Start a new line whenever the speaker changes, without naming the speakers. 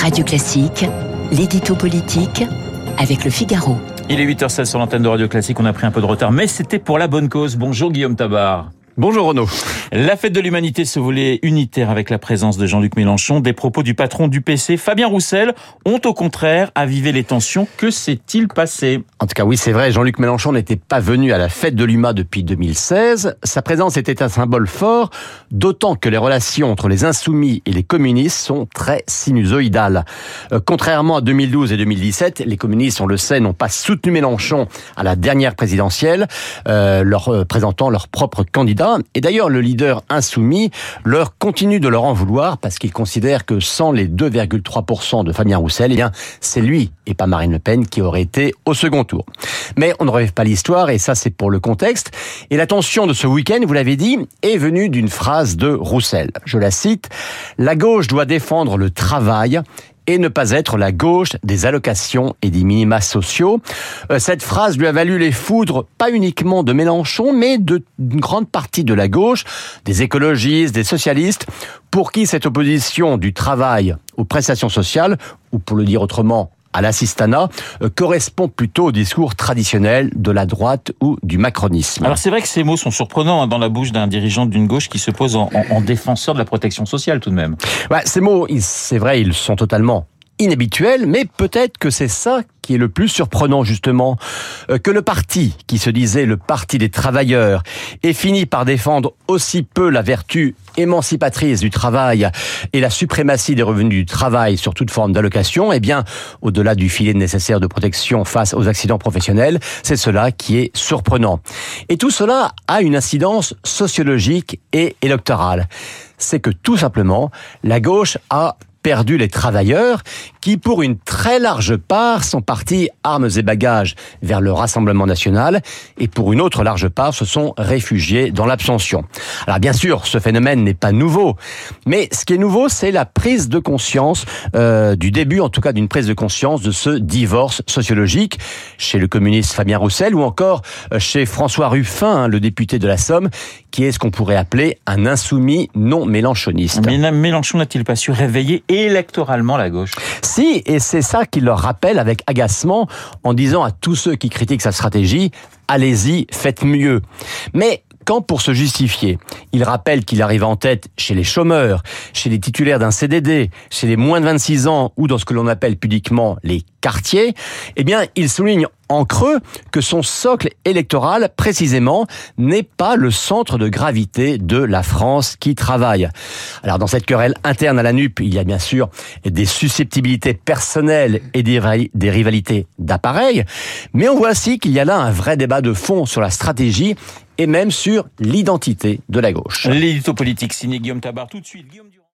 Radio Classique, l'édito politique avec le Figaro.
Il est 8h16 sur l'antenne de Radio Classique, on a pris un peu de retard, mais c'était pour la bonne cause. Bonjour Guillaume Tabar.
Bonjour Renaud.
La fête de l'humanité se voulait unitaire avec la présence de Jean-Luc Mélenchon. Des propos du patron du PC, Fabien Roussel, ont au contraire avivé les tensions. Que s'est-il passé?
En tout cas, oui, c'est vrai, Jean-Luc Mélenchon n'était pas venu à la fête de l'UMA depuis 2016. Sa présence était un symbole fort, d'autant que les relations entre les insoumis et les communistes sont très sinusoïdales. Euh, contrairement à 2012 et 2017, les communistes, on le sait, n'ont pas soutenu Mélenchon à la dernière présidentielle, euh, leur euh, présentant leur propre candidat et d'ailleurs, le leader insoumis leur continue de leur en vouloir parce qu'il considère que sans les 2,3% de Fabien Roussel, eh bien, c'est lui et pas Marine Le Pen qui aurait été au second tour. Mais on ne rêve pas l'histoire et ça, c'est pour le contexte. Et la tension de ce week-end, vous l'avez dit, est venue d'une phrase de Roussel. Je la cite. La gauche doit défendre le travail et ne pas être la gauche des allocations et des minima sociaux. Euh, cette phrase lui a valu les foudres, pas uniquement de Mélenchon, mais d'une grande partie de la gauche, des écologistes, des socialistes, pour qui cette opposition du travail aux prestations sociales, ou pour le dire autrement, à l'assistanat euh, correspond plutôt au discours traditionnel de la droite ou du macronisme.
Alors c'est vrai que ces mots sont surprenants hein, dans la bouche d'un dirigeant d'une gauche qui se pose en, en, défenseur de la protection sociale tout de même.
Ces mots, c'est vrai, ils sont totalement inhabituel, mais peut-être que c'est ça qui est le plus surprenant justement, euh, que le parti qui se disait le parti des travailleurs ait fini par défendre aussi peu la vertu émancipatrice du travail et la suprématie des revenus du travail sur toute forme d'allocation, eh bien, au-delà du filet nécessaire de protection face aux accidents professionnels, c'est cela qui est surprenant. Et tout cela a une incidence sociologique et électorale. C'est que tout simplement, la gauche a perdu les travailleurs qui, pour une très large part, sont partis armes et bagages vers le Rassemblement national et pour une autre large part se sont réfugiés dans l'abstention. Alors bien sûr, ce phénomène n'est pas nouveau, mais ce qui est nouveau, c'est la prise de conscience euh, du début, en tout cas d'une prise de conscience de ce divorce sociologique chez le communiste Fabien Roussel ou encore euh, chez François Ruffin, hein, le député de la Somme, qui est ce qu'on pourrait appeler un insoumis non mélanchoniste.
Mais Mélenchon n'a-t-il pas su réveiller électoralement la gauche
Si, et c'est ça qu'il leur rappelle avec agacement en disant à tous ceux qui critiquent sa stratégie, allez-y, faites mieux. Mais quand pour se justifier, il rappelle qu'il arrive en tête chez les chômeurs, chez les titulaires d'un CDD, chez les moins de 26 ans ou dans ce que l'on appelle pudiquement les quartiers, eh bien, il souligne en creux que son socle électoral, précisément, n'est pas le centre de gravité de la France qui travaille. Alors, dans cette querelle interne à la NUP, il y a bien sûr des susceptibilités personnelles et des, rivalités d'appareil, mais on voit aussi qu'il y a là un vrai débat de fond sur la stratégie et même sur l'identité de la gauche.
L'édito politique Guillaume Tabar tout de suite.